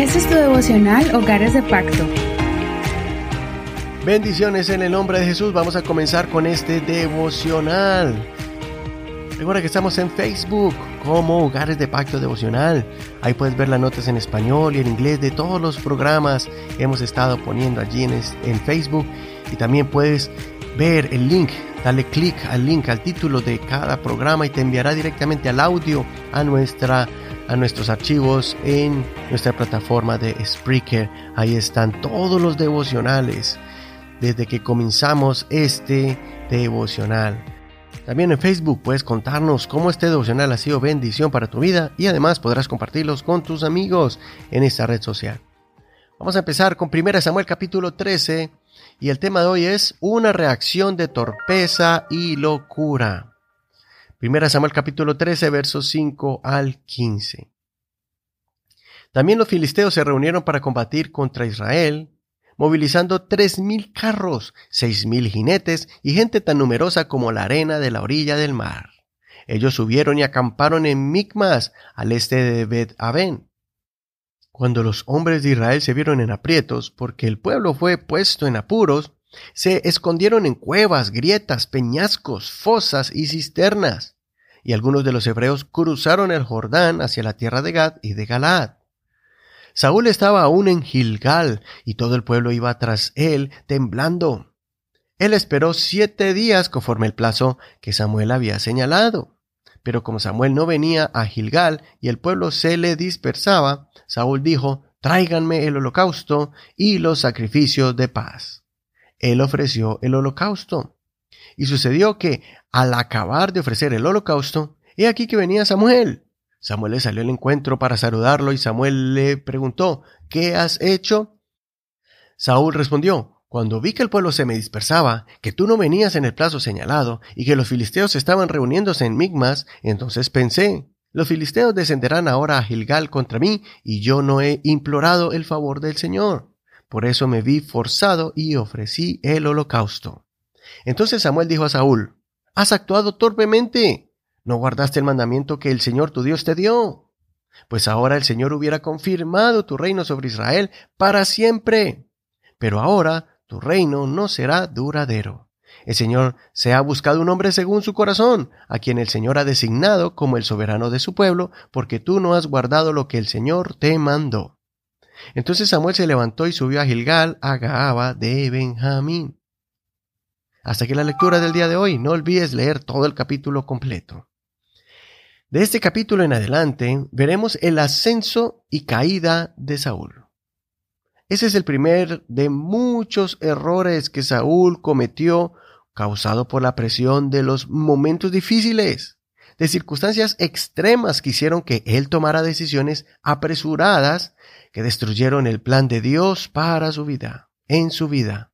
Es tu devocional Hogares de Pacto. Bendiciones en el nombre de Jesús. Vamos a comenzar con este devocional. Recuerda que estamos en Facebook como Hogares de Pacto Devocional. Ahí puedes ver las notas en español y en inglés de todos los programas que hemos estado poniendo allí en, en Facebook. Y también puedes ver el link, dale clic al link, al título de cada programa y te enviará directamente al audio a nuestra a nuestros archivos en nuestra plataforma de Spreaker. Ahí están todos los devocionales desde que comenzamos este devocional. También en Facebook puedes contarnos cómo este devocional ha sido bendición para tu vida y además podrás compartirlos con tus amigos en esta red social. Vamos a empezar con 1 Samuel capítulo 13 y el tema de hoy es una reacción de torpeza y locura. Primera Samuel capítulo 13, versos 5 al 15. También los filisteos se reunieron para combatir contra Israel, movilizando tres mil carros, seis mil jinetes y gente tan numerosa como la arena de la orilla del mar. Ellos subieron y acamparon en Micmas, al este de Bet Aben. Cuando los hombres de Israel se vieron en aprietos, porque el pueblo fue puesto en apuros, se escondieron en cuevas, grietas, peñascos, fosas y cisternas. Y algunos de los hebreos cruzaron el Jordán hacia la tierra de Gad y de Galaad. Saúl estaba aún en Gilgal y todo el pueblo iba tras él temblando. Él esperó siete días conforme el plazo que Samuel había señalado. Pero como Samuel no venía a Gilgal y el pueblo se le dispersaba, Saúl dijo, tráiganme el holocausto y los sacrificios de paz él ofreció el holocausto. Y sucedió que, al acabar de ofrecer el holocausto, he aquí que venía Samuel. Samuel le salió al encuentro para saludarlo y Samuel le preguntó, ¿qué has hecho? Saúl respondió, cuando vi que el pueblo se me dispersaba, que tú no venías en el plazo señalado y que los filisteos estaban reuniéndose en Migmas, entonces pensé, los filisteos descenderán ahora a Gilgal contra mí y yo no he implorado el favor del Señor. Por eso me vi forzado y ofrecí el holocausto. Entonces Samuel dijo a Saúl, Has actuado torpemente. No guardaste el mandamiento que el Señor tu Dios te dio. Pues ahora el Señor hubiera confirmado tu reino sobre Israel para siempre. Pero ahora tu reino no será duradero. El Señor se ha buscado un hombre según su corazón, a quien el Señor ha designado como el soberano de su pueblo, porque tú no has guardado lo que el Señor te mandó. Entonces Samuel se levantó y subió a Gilgal, a Gaaba de Benjamín. Hasta aquí la lectura del día de hoy. No olvides leer todo el capítulo completo. De este capítulo en adelante veremos el ascenso y caída de Saúl. Ese es el primer de muchos errores que Saúl cometió causado por la presión de los momentos difíciles, de circunstancias extremas que hicieron que él tomara decisiones apresuradas que destruyeron el plan de Dios para su vida, en su vida.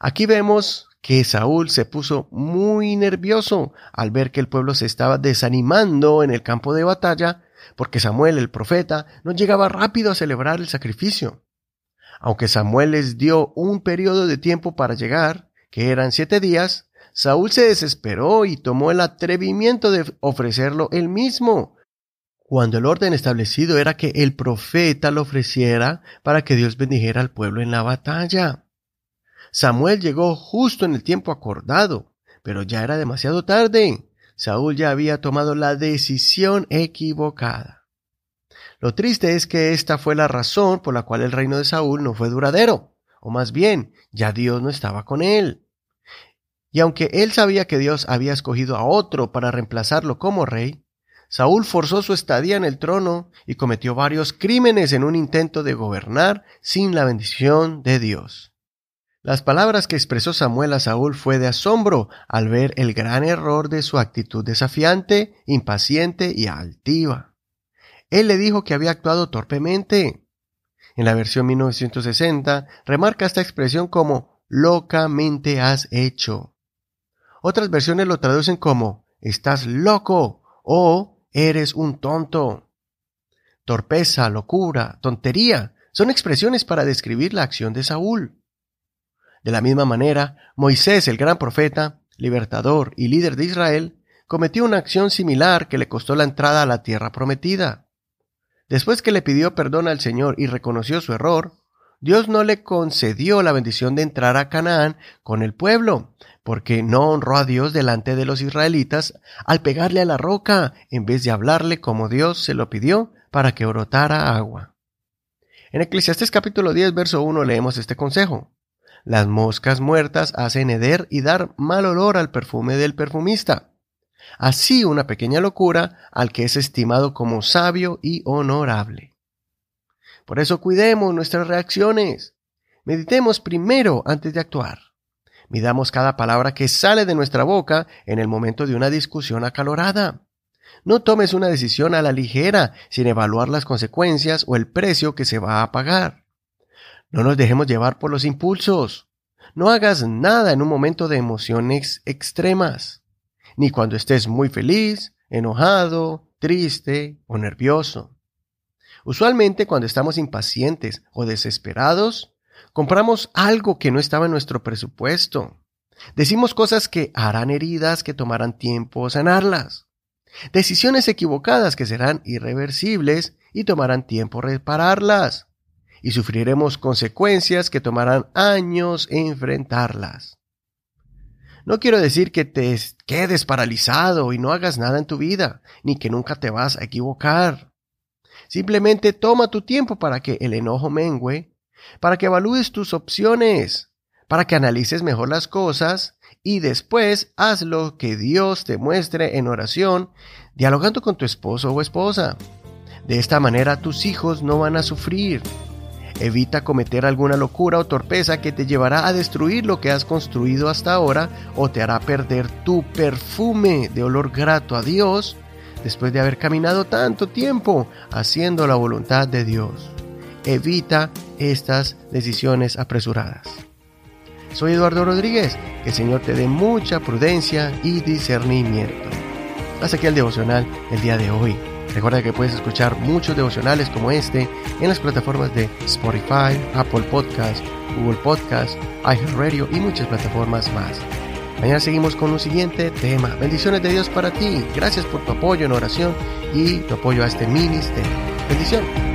Aquí vemos que Saúl se puso muy nervioso al ver que el pueblo se estaba desanimando en el campo de batalla, porque Samuel el profeta no llegaba rápido a celebrar el sacrificio. Aunque Samuel les dio un periodo de tiempo para llegar, que eran siete días, Saúl se desesperó y tomó el atrevimiento de ofrecerlo él mismo, cuando el orden establecido era que el profeta lo ofreciera para que Dios bendijera al pueblo en la batalla. Samuel llegó justo en el tiempo acordado, pero ya era demasiado tarde. Saúl ya había tomado la decisión equivocada. Lo triste es que esta fue la razón por la cual el reino de Saúl no fue duradero, o más bien, ya Dios no estaba con él. Y aunque él sabía que Dios había escogido a otro para reemplazarlo como rey, Saúl forzó su estadía en el trono y cometió varios crímenes en un intento de gobernar sin la bendición de Dios. Las palabras que expresó Samuel a Saúl fue de asombro al ver el gran error de su actitud desafiante, impaciente y altiva. Él le dijo que había actuado torpemente. En la versión 1960 remarca esta expresión como locamente has hecho. Otras versiones lo traducen como estás loco o Eres un tonto. Torpeza, locura, tontería son expresiones para describir la acción de Saúl. De la misma manera, Moisés, el gran profeta, libertador y líder de Israel, cometió una acción similar que le costó la entrada a la tierra prometida. Después que le pidió perdón al Señor y reconoció su error, Dios no le concedió la bendición de entrar a Canaán con el pueblo, porque no honró a Dios delante de los israelitas al pegarle a la roca en vez de hablarle como Dios se lo pidió para que brotara agua. En Eclesiastés capítulo 10, verso 1 leemos este consejo. Las moscas muertas hacen heder y dar mal olor al perfume del perfumista. Así una pequeña locura al que es estimado como sabio y honorable. Por eso cuidemos nuestras reacciones. Meditemos primero antes de actuar. Midamos cada palabra que sale de nuestra boca en el momento de una discusión acalorada. No tomes una decisión a la ligera sin evaluar las consecuencias o el precio que se va a pagar. No nos dejemos llevar por los impulsos. No hagas nada en un momento de emociones extremas, ni cuando estés muy feliz, enojado, triste o nervioso. Usualmente cuando estamos impacientes o desesperados, compramos algo que no estaba en nuestro presupuesto. Decimos cosas que harán heridas que tomarán tiempo sanarlas. Decisiones equivocadas que serán irreversibles y tomarán tiempo repararlas. Y sufriremos consecuencias que tomarán años enfrentarlas. No quiero decir que te quedes paralizado y no hagas nada en tu vida, ni que nunca te vas a equivocar. Simplemente toma tu tiempo para que el enojo mengüe, para que evalúes tus opciones, para que analices mejor las cosas y después haz lo que Dios te muestre en oración, dialogando con tu esposo o esposa. De esta manera tus hijos no van a sufrir. Evita cometer alguna locura o torpeza que te llevará a destruir lo que has construido hasta ahora o te hará perder tu perfume de olor grato a Dios después de haber caminado tanto tiempo haciendo la voluntad de Dios. Evita estas decisiones apresuradas. Soy Eduardo Rodríguez, que el Señor te dé mucha prudencia y discernimiento. Hasta aquí el devocional el día de hoy. Recuerda que puedes escuchar muchos devocionales como este en las plataformas de Spotify, Apple Podcast, Google Podcast, iHeartRadio y muchas plataformas más. Mañana seguimos con un siguiente tema. Bendiciones de Dios para ti. Gracias por tu apoyo en oración y tu apoyo a este ministerio. Bendiciones.